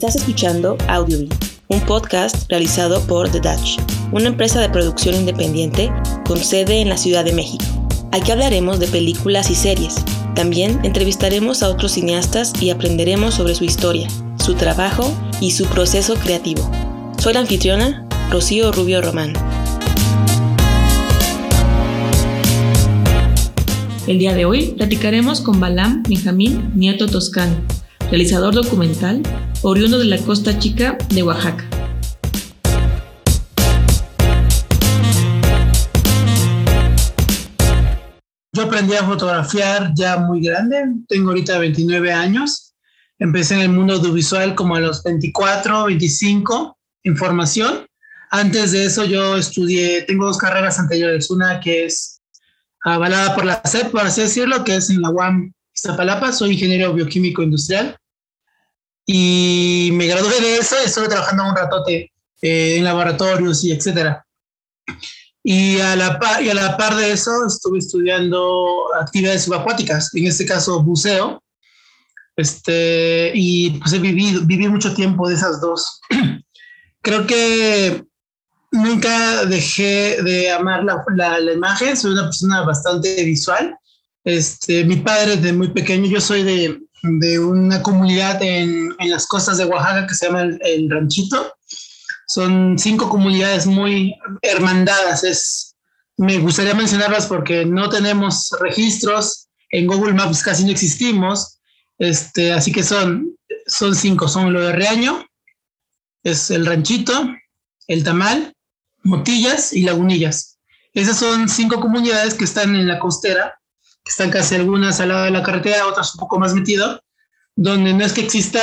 Estás escuchando Audiobeat, un podcast realizado por The Dutch, una empresa de producción independiente con sede en la Ciudad de México. Aquí hablaremos de películas y series. También entrevistaremos a otros cineastas y aprenderemos sobre su historia, su trabajo y su proceso creativo. Soy la anfitriona, Rocío Rubio Román. El día de hoy platicaremos con Balam Benjamín Nieto Toscano, realizador documental, oriundo de la Costa Chica de Oaxaca. Yo aprendí a fotografiar ya muy grande, tengo ahorita 29 años. Empecé en el mundo audiovisual como a los 24, 25, en formación. Antes de eso yo estudié, tengo dos carreras anteriores, una que es avalada por la SEP, por así decirlo, que es en la UAM Iztapalapa, soy ingeniero bioquímico industrial y me gradué de eso y estuve trabajando un ratote eh, en laboratorios y etcétera. Y a, la par, y a la par de eso estuve estudiando actividades subacuáticas, en este caso buceo, este, y pues he vivido, viví mucho tiempo de esas dos. Creo que nunca dejé de amar la, la, la, imagen, soy una persona bastante visual. Este, mi padre desde muy pequeño, yo soy de, de una comunidad en, en, las costas de Oaxaca que se llama el, Ranchito. Son cinco comunidades muy hermandadas. Es, me gustaría mencionarlas porque no tenemos registros, en Google Maps casi no existimos, este, así que son, son cinco, son lo de Reaño, es el Ranchito, el Tamal, Motillas y Lagunillas. Esas son cinco comunidades que están en la costera que están casi algunas al lado de la carretera, otras un poco más metido, donde no es que exista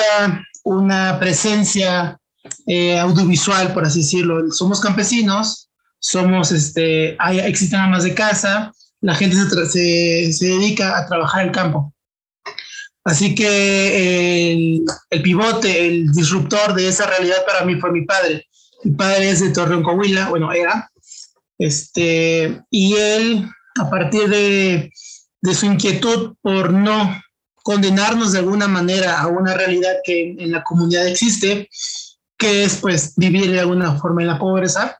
una presencia eh, audiovisual, por así decirlo. Somos campesinos, somos, este, hay, existen amas de casa, la gente se, se, se, dedica a trabajar el campo. Así que el, el, pivote, el disruptor de esa realidad para mí fue mi padre. Mi padre es de Torreón, Coahuila, bueno, era. Este, y él, a partir de de su inquietud por no condenarnos de alguna manera a una realidad que en la comunidad existe, que es pues vivir de alguna forma en la pobreza,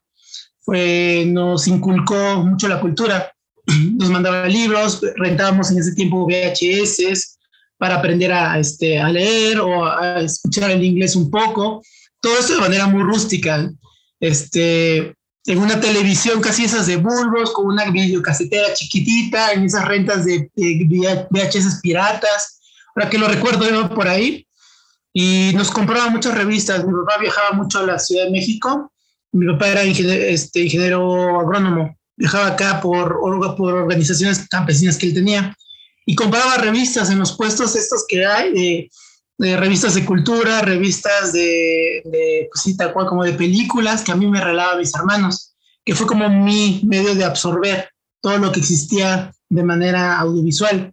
fue, nos inculcó mucho la cultura, nos mandaba libros, rentábamos en ese tiempo VHS para aprender a, este, a leer o a escuchar el inglés un poco, todo esto de manera muy rústica. Este, en una televisión casi esas de bulbos, con una videocasetera chiquitita, en esas rentas de, de VHS piratas, ahora que lo recuerdo yo por ahí, y nos compraba muchas revistas. Mi papá viajaba mucho a la Ciudad de México, mi papá era ingeniero, este, ingeniero agrónomo, viajaba acá por, por organizaciones campesinas que él tenía, y compraba revistas en los puestos estos que hay, de, de revistas de cultura, revistas de, de pues cual como de películas que a mí me relaba mis hermanos, que fue como mi medio de absorber todo lo que existía de manera audiovisual.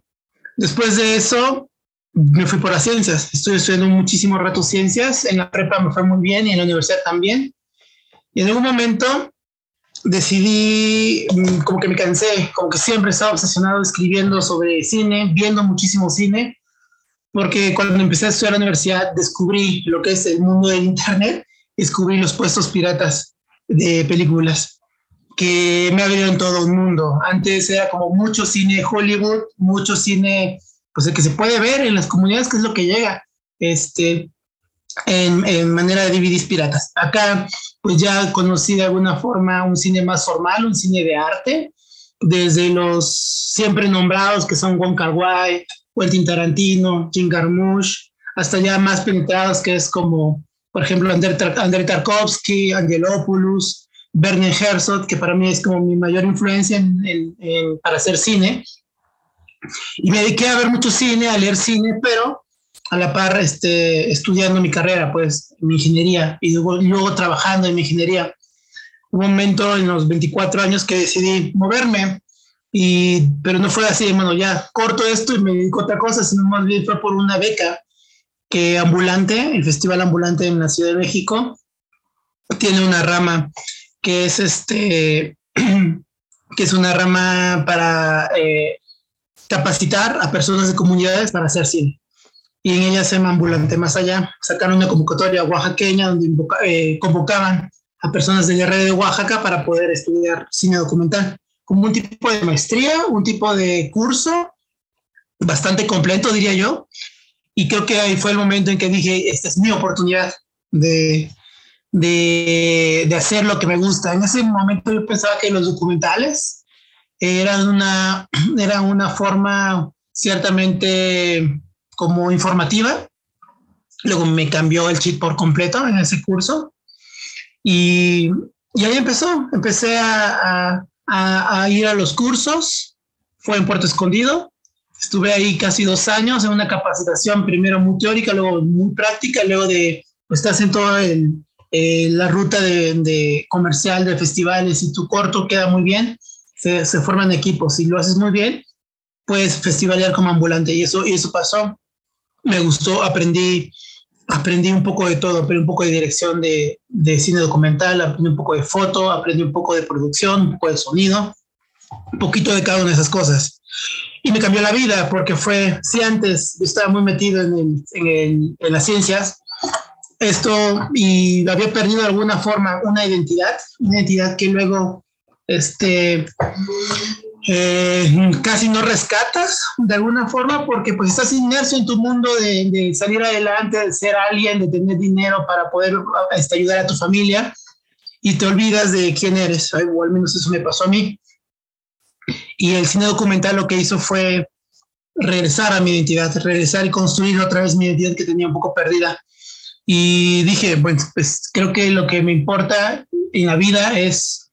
Después de eso, me fui por las ciencias. Estoy estudiando muchísimo rato ciencias. En la prepa me fue muy bien y en la universidad también. Y en algún momento decidí, mm, como que me cansé, como que siempre estaba obsesionado escribiendo sobre cine, viendo muchísimo cine porque cuando empecé a estudiar la universidad descubrí lo que es el mundo del Internet, descubrí los puestos piratas de películas que me en todo el mundo. Antes era como mucho cine Hollywood, mucho cine, pues el que se puede ver en las comunidades, que es lo que llega, este, en, en manera de DVDs piratas. Acá, pues ya conocí de alguna forma un cine más formal, un cine de arte, desde los siempre nombrados que son Wong Kar Wai, Quentin Tarantino, Jim Jarmusch, hasta ya más penetrados que es como, por ejemplo, Andrei, Tarkovsky, Angelopoulos, Werner Herzog, que para mí es como mi mayor influencia en, en, en, para hacer cine. Y me dediqué a ver mucho cine, a leer cine, pero a la par este, estudiando mi carrera, pues, mi ingeniería, y luego, luego trabajando en mi ingeniería. Un momento en los 24 años que decidí moverme y, pero no fue así, bueno, ya corto esto y me dedico a otra cosa, sino más bien fue por una beca que Ambulante, el Festival Ambulante en la Ciudad de México, tiene una rama que es este, que es una rama para eh, capacitar a personas de comunidades para hacer cine. y en ella se llama Ambulante Más Allá. Sacaron una convocatoria oaxaqueña donde eh, convocaban a personas de Guerrero de Oaxaca para poder estudiar cine documental, como un tipo de maestría, un tipo de curso bastante completo, diría yo. Y creo que ahí fue el momento en que dije, esta es mi oportunidad de, de, de hacer lo que me gusta. En ese momento yo pensaba que los documentales eran una, era una forma ciertamente como informativa. Luego me cambió el chip por completo en ese curso. Y, y ahí empezó. Empecé a, a, a, ir a los cursos. Fue en Puerto Escondido. Estuve ahí casi dos años en una capacitación, primero muy teórica, luego muy práctica, luego de, pues estás en toda eh, la ruta de, de, comercial de festivales y tu corto queda muy bien, se, se forman equipos y lo haces muy bien, puedes festivalear como ambulante y eso, y eso pasó me gustó, aprendí, aprendí un poco de todo, aprendí un poco de dirección de, de cine documental, aprendí un poco de foto, aprendí un poco de producción, un poco de sonido, un poquito de cada una de esas cosas. Y me cambió la vida porque fue, si antes yo estaba muy metido en, en las ciencias, esto y había perdido de alguna forma una identidad, una identidad que luego este, eh, casi no rescatas de alguna forma porque pues estás inmerso en tu mundo de, de, salir adelante, de ser alguien, de tener dinero para poder este, ayudar a tu familia y te olvidas de quién eres, o al menos eso me pasó a mí. Y el cine documental lo que hizo fue regresar a mi identidad, regresar y construir otra vez mi identidad que tenía un poco perdida. Y dije, bueno, pues creo que lo que me importa en la vida es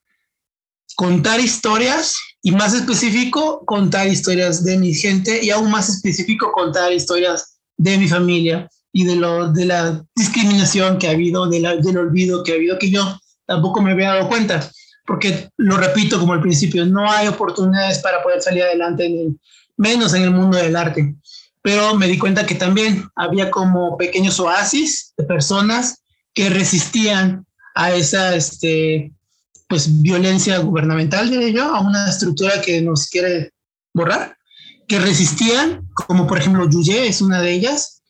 contar historias y más específico, contar historias de mi gente y aún más específico, contar historias de mi familia y de, lo, de la discriminación que ha habido, de del olvido que ha habido, que yo tampoco me había dado cuenta, porque lo repito como al principio, no hay oportunidades para poder salir adelante, en el, menos en el mundo del arte. Pero me di cuenta que también había como pequeños oasis de personas que resistían a esa este, pues violencia gubernamental, diría yo, a una estructura que nos quiere borrar, que resistían, como por ejemplo Yuye es una de ellas.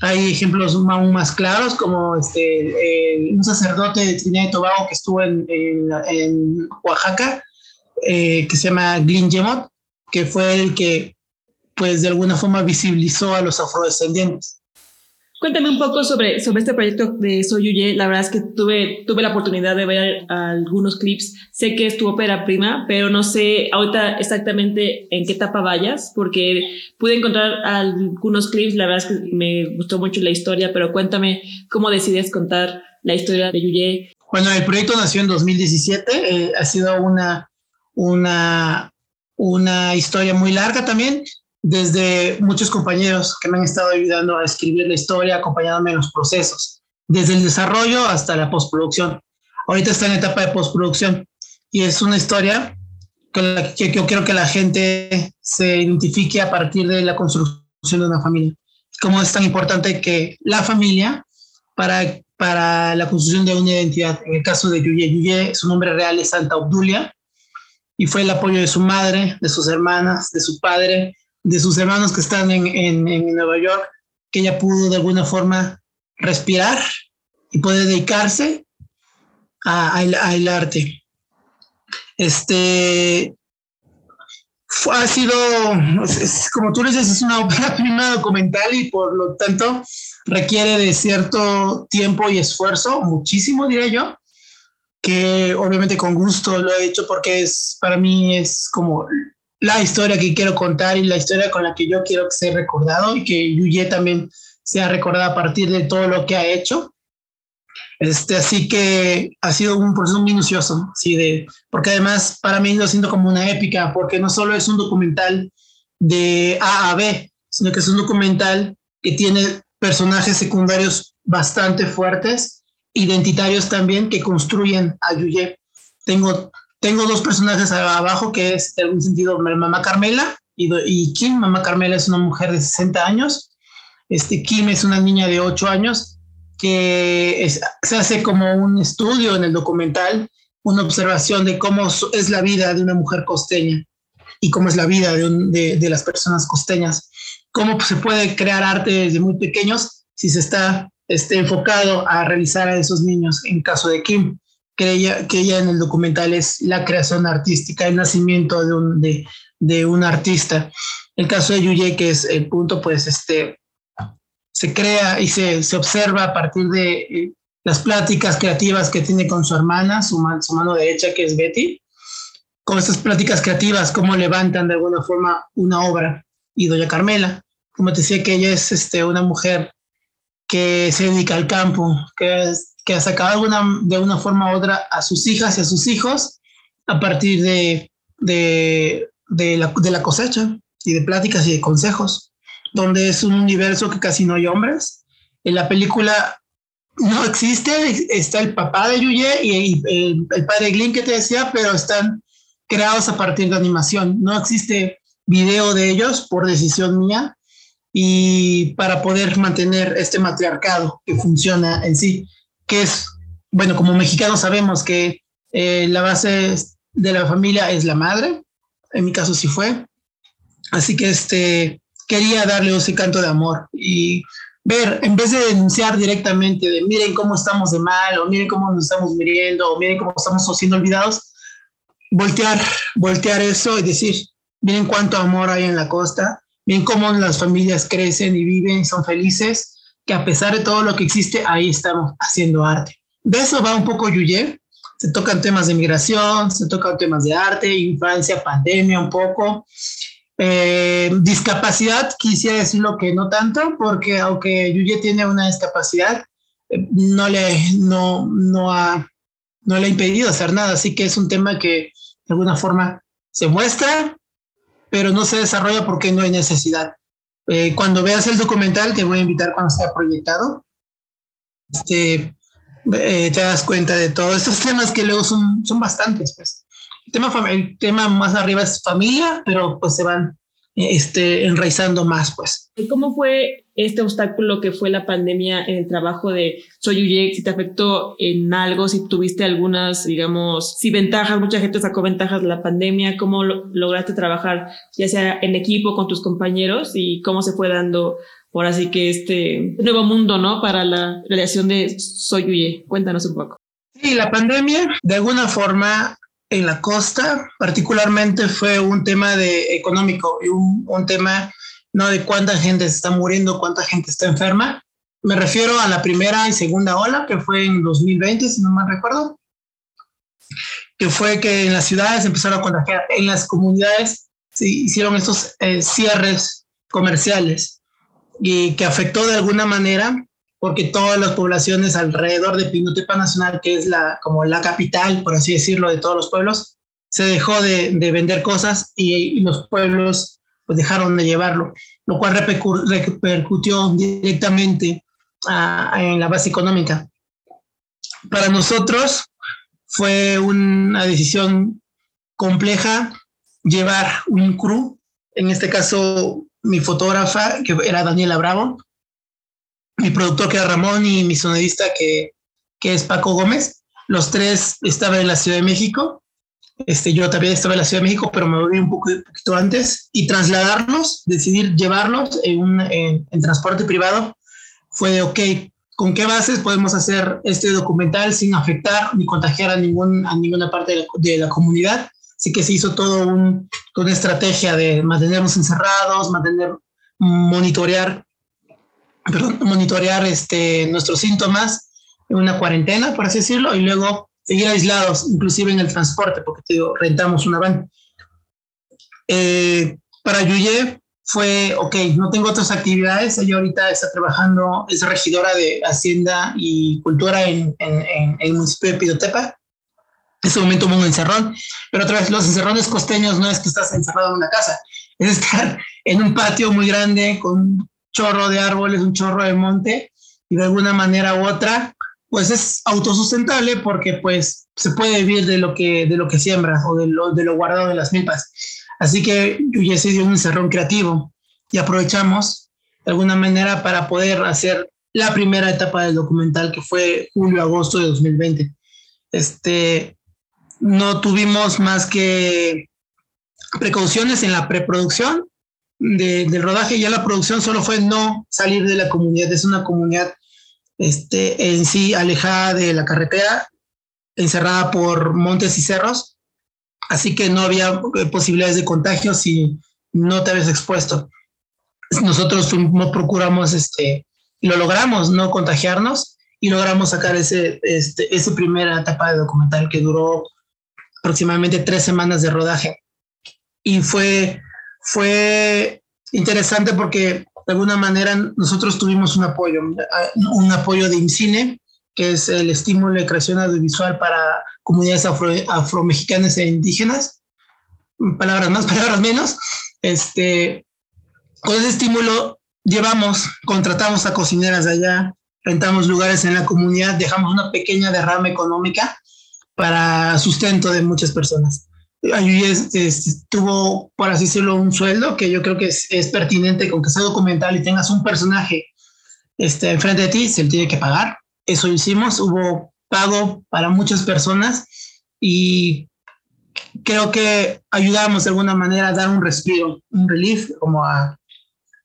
Hay ejemplos aún más claros, como este, eh, un sacerdote de Trinidad y Tobago que estuvo en, en, en Oaxaca, eh, que se llama Glyn Yemot, que fue el que, pues de alguna forma, visibilizó a los afrodescendientes. Cuéntame un poco sobre, sobre este proyecto de Soyuye. La verdad es que tuve, tuve la oportunidad de ver algunos clips. Sé que es tu ópera prima, pero no sé ahorita exactamente en qué etapa vayas, porque pude encontrar algunos clips. La verdad es que me gustó mucho la historia, pero cuéntame cómo decides contar la historia de Yuye. Bueno, el proyecto nació en 2017. Eh, ha sido una, una, una historia muy larga también desde muchos compañeros que me han estado ayudando a escribir la historia, acompañándome en los procesos, desde el desarrollo hasta la postproducción. Ahorita está en etapa de postproducción y es una historia con la que yo quiero que la gente se identifique a partir de la construcción de una familia. Cómo es tan importante que la familia para, para la construcción de una identidad. En el caso de Yuye, Yuye, su nombre real es Santa Obdulia y fue el apoyo de su madre, de sus hermanas, de su padre, de sus hermanos que están en, en, en Nueva York, que ella pudo de alguna forma respirar y poder dedicarse al arte. Este fue, ha sido, es, como tú dices, es una obra prima documental y por lo tanto requiere de cierto tiempo y esfuerzo, muchísimo diría yo, que obviamente con gusto lo he hecho porque es para mí es como la historia que quiero contar y la historia con la que yo quiero sea recordado y que Yuye también sea recordada a partir de todo lo que ha hecho. Este, así que ha sido un proceso minucioso, sí, de, porque además para mí lo siento como una épica, porque no solo es un documental de A a B, sino que es un documental que tiene personajes secundarios bastante fuertes, identitarios también, que construyen a Yuye. Tengo tengo dos personajes abajo que es en algún sentido mamá Carmela y, y Kim. Mamá Carmela es una mujer de 60 años. Este Kim es una niña de 8 años que es, se hace como un estudio en el documental, una observación de cómo es la vida de una mujer costeña y cómo es la vida de, un, de, de las personas costeñas cómo se puede crear arte desde muy pequeños si se está este, enfocado a realizar a esos niños. En caso de Kim, que ella, que ella en el documental es la creación artística, el nacimiento de un, de, de un artista. El caso de Yuye, que es el punto, pues este, se crea y se, se observa a partir de eh, las pláticas creativas que tiene con su hermana, su, su mano derecha, que es Betty, con estas pláticas creativas, cómo levantan de alguna forma una obra. Y doña Carmela, como te decía, que ella es este, una mujer que se dedica al campo, que, que ha sacado de una forma u otra a sus hijas y a sus hijos a partir de, de, de, la, de la cosecha y de pláticas y de consejos, donde es un universo que casi no hay hombres. En la película no existe, está el papá de Yuye y, el, el, padre Glyn que te decía, pero están creados a partir de animación. No existe video de ellos por decisión mía y para poder mantener este matriarcado que funciona en sí, que es, bueno, como mexicanos sabemos que eh, la base de la familia es la madre, en mi caso sí fue, así que este, quería darle ese canto de amor y ver, en vez de denunciar directamente de miren cómo estamos de mal, o miren cómo nos estamos muriendo, o miren cómo estamos siendo olvidados, voltear, voltear eso y decir, miren cuánto amor hay en la costa, miren cómo las familias crecen y viven y son felices, que a pesar de todo lo que existe, ahí estamos haciendo arte. De eso va un poco Yuye. Se tocan temas de migración, se tocan temas de arte, infancia, pandemia un poco. Eh, discapacidad, quisiera decirlo que no tanto, porque aunque Yuye tiene una discapacidad, eh, no, le, no, no, ha, no le ha impedido hacer nada. Así que es un tema que de alguna forma se muestra, pero no se desarrolla porque no hay necesidad. Eh, cuando veas el documental, te voy a invitar cuando sea proyectado, este, eh, te das cuenta de todos estos temas que luego son, son bastantes. Pues. El, tema, el tema más arriba es familia, pero pues se van este, enraizando más, pues. ¿Cómo fue este obstáculo que fue la pandemia en el trabajo de Soyuyek? Si te afectó en algo, si tuviste algunas, digamos, si ventajas, mucha gente sacó ventajas de la pandemia, ¿cómo lograste trabajar ya sea en equipo con tus compañeros y cómo se fue dando por así que este nuevo mundo, ¿no? Para la relación de Soyuye. Cuéntanos un poco. Sí, la pandemia de alguna forma en la costa, particularmente fue un tema económico y un, tema no de cuánta gente se está muriendo, cuánta gente está enferma. Me refiero a la primera y segunda ola, que fue en 2020, si no mal recuerdo, que fue que en las ciudades empezaron a contagiar, en las comunidades se hicieron estos eh, cierres comerciales y que afectó de alguna manera porque todas las poblaciones alrededor de Pinotepa Nacional, que es la, como la capital, por así decirlo, de todos los pueblos, se dejó de, de vender cosas y, los pueblos pues dejaron de llevarlo, lo cual repercutió directamente en la base económica. Para nosotros fue una decisión compleja llevar un crew, en este caso mi fotógrafa, que era Daniela Bravo, mi productor que era Ramón y mi sonidista que, que es Paco Gómez. Los tres estaban en la Ciudad de México. Este, yo también estaba en la Ciudad de México, pero me volví un, poco, un poquito antes. Y trasladarlos, decidir llevarlos en, un, en, en transporte privado, fue de, ok, ¿con qué bases podemos hacer este documental sin afectar ni contagiar a, ningún, a ninguna parte de la, de la comunidad? Así que se hizo todo un, toda una estrategia de mantenernos encerrados, mantener, monitorear perdón, monitorear este, nuestros síntomas en una cuarentena, por así decirlo, y luego seguir aislados, inclusive en el transporte, porque te digo, rentamos una van. Eh, para Yuye fue, ok, no tengo otras actividades, ella ahorita está trabajando, es regidora de Hacienda y Cultura en, en, en, en el municipio de Pidotepa. En ese momento hubo un encerrón, pero otra vez los encerrones costeños no es que estás encerrado en una casa, es estar en un patio muy grande con chorro de árboles, un chorro de monte, y de alguna manera u otra, pues es autosustentable porque pues se puede vivir de lo que, de lo que siembra o de lo, de lo guardado de las milpas. Así que ya se dio un encerrón creativo y aprovechamos de alguna manera para poder hacer la primera etapa del documental que fue julio-agosto de 2020. Este, no tuvimos más que precauciones en la preproducción del rodaje, ya la producción solo fue no salir de la comunidad. Es una comunidad este, en sí alejada de la carretera, encerrada por montes y cerros, así que no había eh, posibilidades de contagio si no te habías expuesto. Nosotros no procuramos, este, lo logramos, no contagiarnos y logramos sacar ese, este, esa primera etapa de documental que duró aproximadamente tres semanas de rodaje. Y fue, fue interesante porque de alguna manera nosotros tuvimos un apoyo, un apoyo de IMCINE, que es el estímulo de creación audiovisual para comunidades afro, afromexicanas e indígenas. Palabras más, palabras menos. Este, con ese estímulo llevamos, contratamos a cocineras de allá, rentamos lugares en la comunidad, dejamos una pequeña derrama económica para sustento de muchas personas. Ayuy tuvo, por así decirlo, un sueldo que yo creo que es, pertinente con que sea documental y tengas un personaje este, enfrente de ti, se le tiene que pagar. Eso hicimos, hubo pago para muchas personas y creo que ayudamos de alguna manera a dar un respiro, un relief, como a,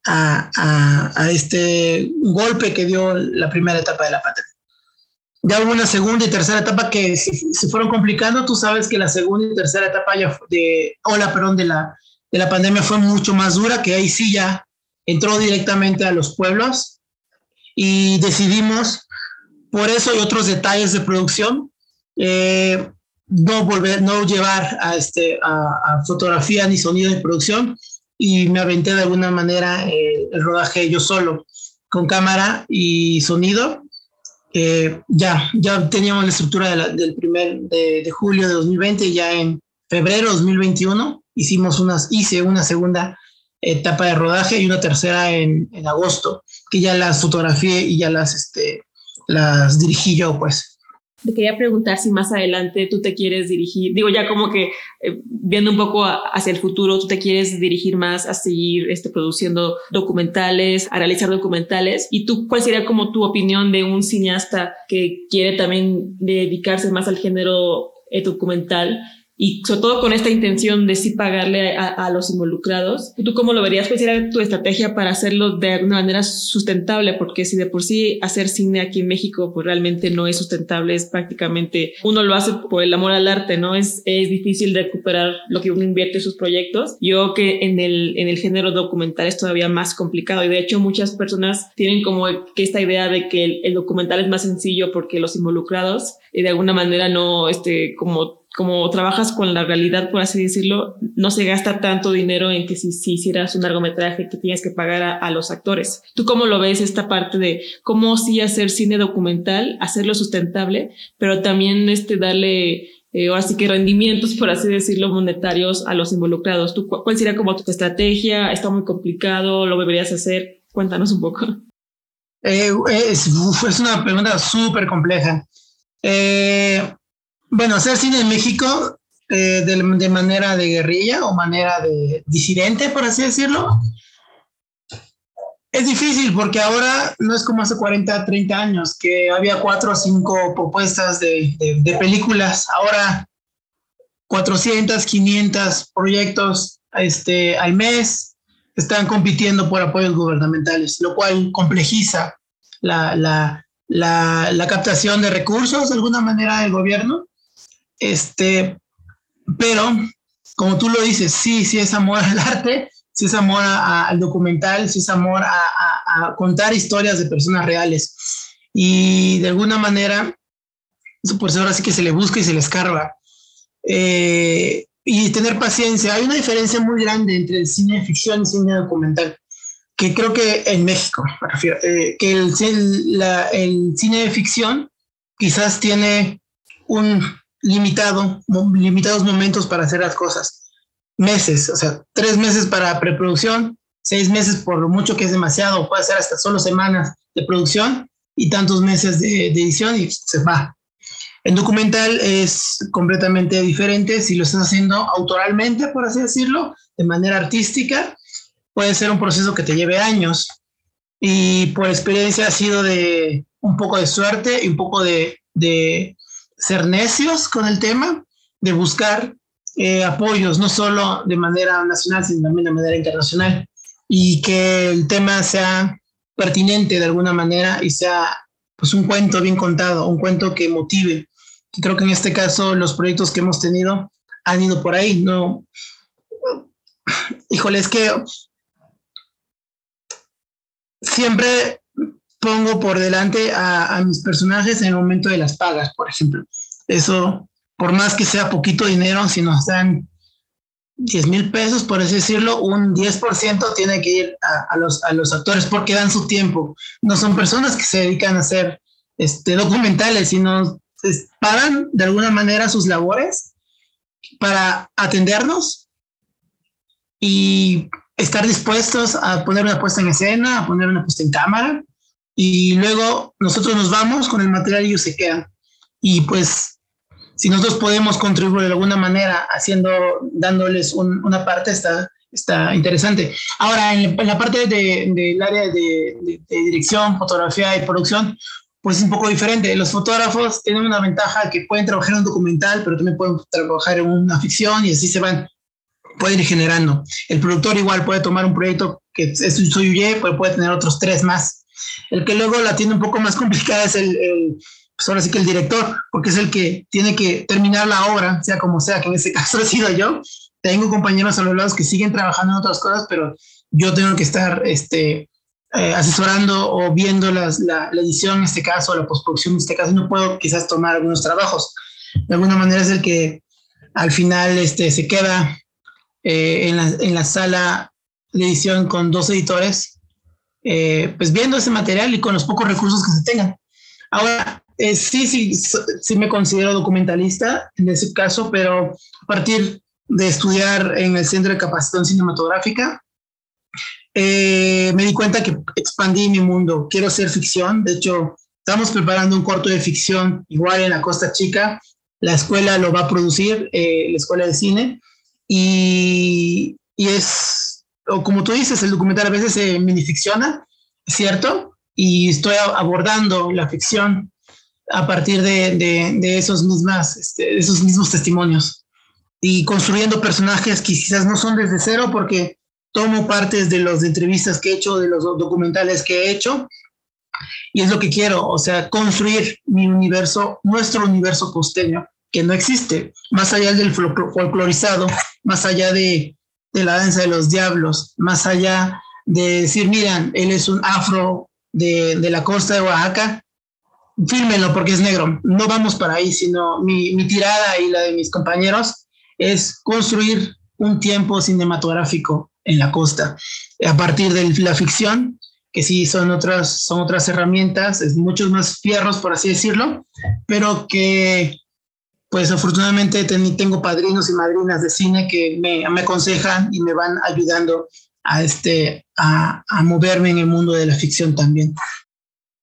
a, a, este golpe que dio la primera etapa de la patria. Ya hubo una segunda y tercera etapa que se, fueron complicando. Tú sabes que la segunda y tercera etapa de, hola, perdón, de la, de la pandemia fue mucho más dura, que ahí sí ya entró directamente a los pueblos y decidimos, por eso y otros detalles de producción, eh, no volver, no llevar a, este, a, fotografía ni sonido de producción y me aventé de alguna manera eh, el rodaje yo solo, con cámara y sonido. Eh, ya, ya teníamos la estructura del primer de, julio de 2020 y ya en febrero de 2021 hicimos unas, hice una segunda etapa de rodaje y una tercera en, en agosto, que ya las fotografié y ya las, este, las dirigí yo, pues. Te quería preguntar si más adelante tú te quieres dirigir, digo ya como que eh, viendo un poco hacia el futuro, tú te quieres dirigir más a seguir este, produciendo documentales, a realizar documentales. ¿Y tú cuál sería como tu opinión de un cineasta que quiere también dedicarse más al género eh, documental? Y sobre todo con esta intención de sí pagarle a, los involucrados. ¿Tú cómo lo verías? ¿Cuál sería tu estrategia para hacerlo de alguna manera sustentable? Porque si de por sí hacer cine aquí en México pues realmente no es sustentable, es prácticamente, uno lo hace por el amor al arte, ¿no? Es, es difícil recuperar lo que uno invierte en sus proyectos. Yo que en el, en el género documental es todavía más complicado y de hecho muchas personas tienen como que esta idea de que el, el documental es más sencillo porque los involucrados y de alguna manera no, este, como como trabajas con la realidad, por así decirlo, no se gasta tanto dinero en que si, si hicieras un largometraje que tienes que pagar a, los actores. ¿Tú cómo lo ves esta parte de cómo sí hacer cine documental, hacerlo sustentable, pero también este darle eh, ahora sí que rendimientos, por así decirlo, monetarios a los involucrados? ¿Tú, ¿Cuál sería como tu estrategia? ¿Está muy complicado? ¿Lo deberías hacer? Cuéntanos un poco. Eh, es, es, una pregunta súper compleja. Eh, bueno, hacer cine en México eh, de, manera de guerrilla o manera de disidente, por así decirlo, es difícil porque ahora no es como hace 40, 30 años, que había cuatro o cinco propuestas de, películas. Ahora 400, 500 proyectos este, al mes están compitiendo por apoyos gubernamentales, lo cual complejiza la, la captación de recursos de alguna manera del gobierno este, pero, como tú lo dices, sí, sí es amor al arte, sí es amor al documental, sí es amor a, contar historias de personas reales. Y de alguna manera, pues ahora sí que se le busca y se le escarba. Eh, y tener paciencia. Hay una diferencia muy grande entre el cine de ficción y cine documental, que creo que en México, me refiero, eh, que el, el cine de ficción quizás tiene un limitado, limitados momentos para hacer las cosas. Meses, o sea, tres meses para preproducción, seis meses por lo mucho que es demasiado, puede ser hasta solo semanas de producción y tantos meses de, edición y se va. En documental es completamente diferente. Si lo estás haciendo autoralmente, por así decirlo, de manera artística, puede ser un proceso que te lleve años. Y por experiencia ha sido de un poco de suerte y un poco de, de ser necios con el tema, de buscar eh, apoyos, no solo de manera nacional, sino también de manera internacional. y que el tema sea pertinente de alguna manera y sea pues un cuento bien contado, un cuento que motive. Creo que en este caso los proyectos que hemos tenido han ido por ahí, no. Híjole, es que siempre pongo por delante a, a, mis personajes en el momento de las pagas, por ejemplo. Eso, por más que sea poquito dinero, si nos dan 10 mil pesos, por así decirlo, un 10% tiene que ir a, a, los, a los actores porque dan su tiempo. No son personas que se dedican a hacer este, documentales, sino paran de alguna manera sus labores para atendernos y estar dispuestos a poner una puesta en escena, a poner una puesta en cámara y luego nosotros nos vamos con el material y ellos se quedan. Y pues si nosotros podemos contribuir de alguna manera haciendo, dándoles un, una parte, está, está interesante. Ahora, en, la parte del de, de área de, de, dirección, fotografía y producción, pues es un poco diferente. Los fotógrafos tienen una ventaja que pueden trabajar en un documental, pero también pueden trabajar en una ficción y así se van, pueden ir generando. El productor igual puede tomar un proyecto que es suyo, pero puede tener otros tres más. El que luego la tiene un poco más complicada es el, el pues ahora sí que el director, porque es el que tiene que terminar la obra, sea como sea, que en este caso he sido yo. Tengo compañeros a los lados que siguen trabajando en otras cosas, pero yo tengo que estar este, eh, asesorando o viendo las, la, la, edición en este caso, la postproducción en este caso, no puedo quizás tomar algunos trabajos. De alguna manera es el que al final este, se queda eh, en, la, en, la, sala de edición con dos editores, eh, pues viendo ese material y con los pocos recursos que se tengan. Ahora, eh, sí, sí, sí me considero documentalista en ese caso, pero a partir de estudiar en el Centro de Capacitación Cinematográfica, eh, me di cuenta que expandí mi mundo. Quiero hacer ficción. De hecho, estamos preparando un corto de ficción igual en la Costa Chica. La escuela lo va a producir, eh, la escuela de cine. Y, y, es, o como tú dices, el documental a veces se minificciona, ¿cierto? Y estoy abordando la ficción a partir de, de, de esos, mismas, este, esos mismos testimonios y construyendo personajes que quizás no son desde cero porque tomo partes de las entrevistas que he hecho, de los documentales que he hecho, y es lo que quiero, o sea, construir mi universo, nuestro universo costeño, que no existe, más allá del folclorizado, más allá de, de la danza de los diablos, más allá de decir, miran, él es un afro de, de la costa de Oaxaca, fírmenlo porque es negro. No vamos para ahí, sino mi, mi, tirada y la de mis compañeros es construir un tiempo cinematográfico en la costa. A partir de la ficción, que sí son otras, son otras herramientas, es muchos más fierros, por así decirlo, pero que pues afortunadamente tengo padrinos y madrinas de cine que me, aconsejan y me van ayudando a, este, a moverme en el mundo de la ficción también.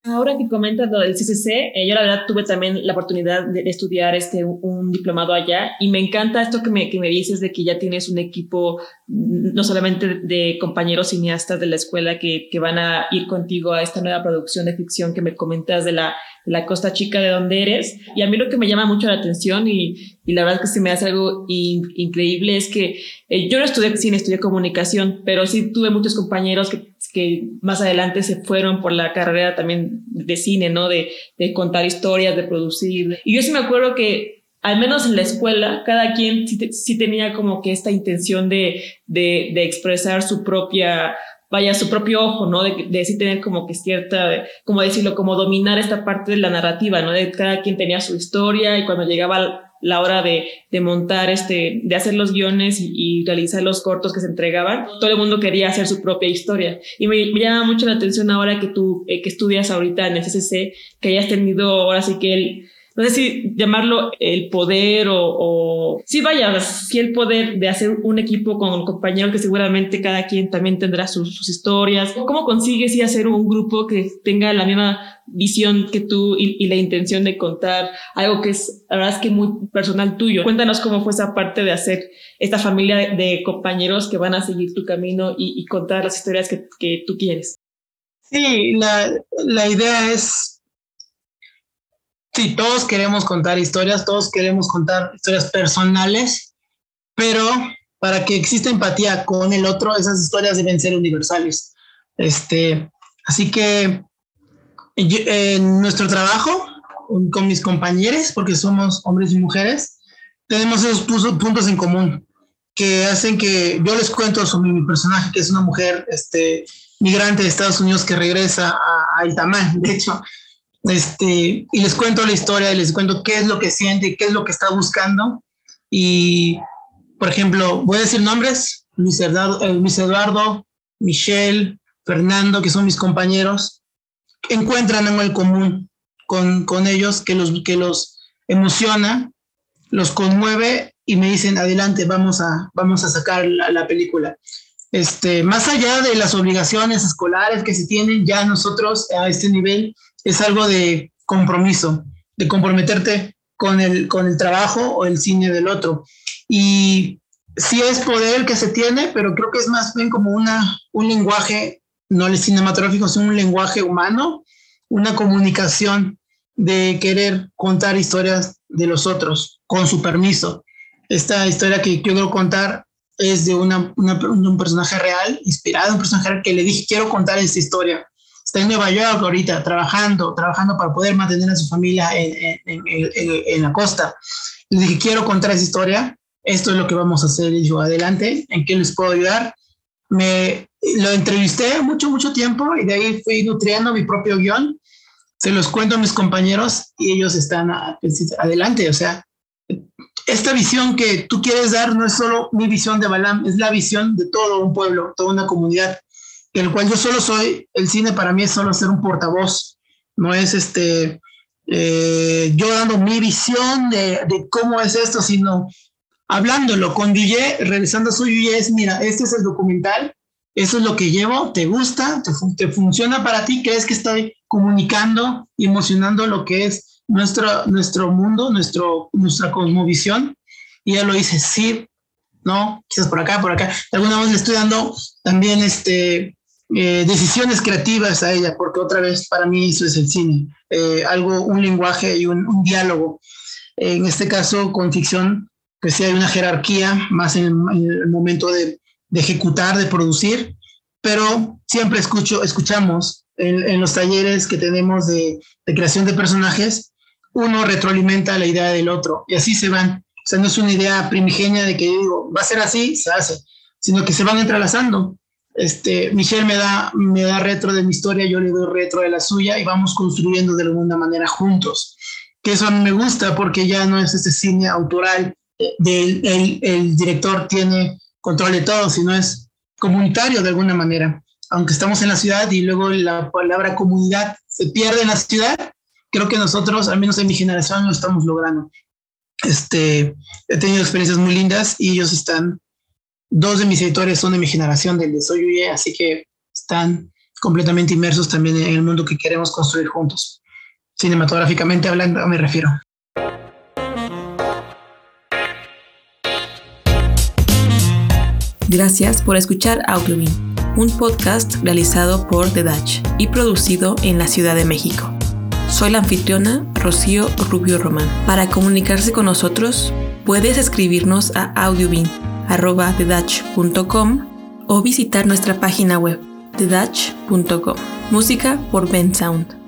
Ahora que comentas lo del CCC, eh, yo la verdad tuve también la oportunidad de, de estudiar este, un, diplomado allá y me encanta esto que me, que me dices de que ya tienes un equipo mm, no solamente de compañeros cineastas de la escuela que, que van a ir contigo a esta nueva producción de ficción que me comentas de la, la Costa Chica de donde eres. Y a mí lo que me llama mucho la atención y, y la verdad que se me hace algo in, increíble es que eh, yo no estudié cine, estudié comunicación, pero sí tuve muchos compañeros que que más adelante se fueron por la carrera también de cine, ¿no? De, de contar historias, de producir. Y yo sí me acuerdo que al menos en la escuela, cada quien sí, te, sí tenía como que esta intención de, de, de, expresar su propia, vaya, su propio ojo, ¿no? De, de sí tener como que cierta, como decirlo, como dominar esta parte de la narrativa, ¿no? De cada quien tenía su historia y cuando llegaba la hora de, de montar, este, de hacer los guiones y, y, realizar los cortos que se entregaban, todo el mundo quería hacer su propia historia. Y me, me llama mucho la atención ahora que tú, eh, que estudias ahorita en el CCC, que hayas tenido ahora sí que el, no sé si llamarlo el poder o, o sí vaya, sí el poder de hacer un equipo con compañeros que seguramente cada quien también tendrá sus, historias. ¿Cómo consigues y hacer un grupo que tenga la misma visión que tú y, y, la intención de contar algo que es, la verdad es que muy personal tuyo? Cuéntanos cómo fue esa parte de hacer esta familia de, de compañeros que van a seguir tu camino y, y contar las historias que, que tú quieres. Sí, la, la idea es sí, todos queremos contar historias, todos queremos contar historias personales, pero para que exista empatía con el otro, esas historias deben ser universales. Este, así que en nuestro trabajo con mis compañeros, porque somos hombres y mujeres, tenemos esos puntos en común que hacen que yo les cuento sobre mi personaje, que es una mujer este, migrante de Estados Unidos que regresa a, a de hecho, este, y les cuento la historia, y les cuento qué es lo que siente, qué es lo que está buscando. Y, por ejemplo, voy a decir nombres, Luis Eduardo, eh, Eduardo Michelle, Fernando, que son mis compañeros, encuentran algo en común con, con ellos que los, que los emociona, los conmueve y me dicen, adelante, vamos a, vamos a sacar la, película. Este, más allá de las obligaciones escolares que se tienen, ya nosotros a este nivel es algo de compromiso, de comprometerte con el, con el trabajo o el cine del otro. Y sí es poder que se tiene, pero creo que es más bien como una, un lenguaje, no el cinematográfico, sino un lenguaje humano, una comunicación de querer contar historias de los otros con su permiso. Esta historia que quiero contar es de una, un personaje real, inspirado un personaje real que le dije, quiero contar esta historia. Está en Nueva York ahorita, trabajando, trabajando para poder mantener a su familia en, en, en, la costa. Le dije, quiero contar esa historia, esto es lo que vamos a hacer. Y yo, adelante, ¿en qué les puedo ayudar? Me lo entrevisté mucho, mucho tiempo y de ahí fui nutriendo mi propio guion. Se los cuento a mis compañeros y ellos están pues, adelante. O sea, esta visión que tú quieres dar no es solo mi visión de Balam, es la visión de todo un pueblo, toda una comunidad, en el cual yo solo soy, el cine para mí es solo ser un portavoz, no es este, eh, yo dando mi visión de, de, cómo es esto, sino hablándolo con DJ, realizando su DJ, es, mira, este es el documental, eso es lo que llevo, te gusta, te, te funciona para ti, crees que estoy comunicando emocionando lo que es nuestro, nuestro mundo, nuestro, nuestra cosmovisión. Y ella lo dice, sí, no, quizás por acá, por acá. De alguna vez le estoy dando también este, eh, decisiones creativas a ella, porque otra vez para mí eso es el cine, eh, algo, un lenguaje y un, diálogo. En este caso, con ficción, pues sí hay una jerarquía más en, el momento de, ejecutar, de producir, pero siempre escucho, escuchamos en, en los talleres que tenemos de, de, creación de personajes, uno retroalimenta la idea del otro y así se van. O sea, no es una idea primigenia de que digo, va a ser así, se hace, sino que se van entrelazando. Este, Michelle me da, me da retro de mi historia, yo le doy retro de la suya y vamos construyendo de alguna manera juntos. Que eso a mí me gusta porque ya no es este cine autoral eh, del el, el director tiene control de todo, sino es comunitario de alguna manera. Aunque estamos en la ciudad y luego la palabra comunidad se pierde en la ciudad, creo que nosotros, al menos en mi generación, lo estamos logrando. Este, he tenido experiencias muy lindas y ellos están, dos de mis editores son de mi generación, del de Soy Uye, así que están completamente inmersos también en el mundo que queremos construir juntos. Cinematográficamente hablando, me refiero. Gracias por escuchar Audiobin, un podcast realizado por The Dutch y producido en la Ciudad de México. Soy la anfitriona Rocío Rubio Román. Para comunicarse con nosotros, puedes escribirnos a audiobin.com o visitar nuestra página web thedutch.com. Música por Ben Sound.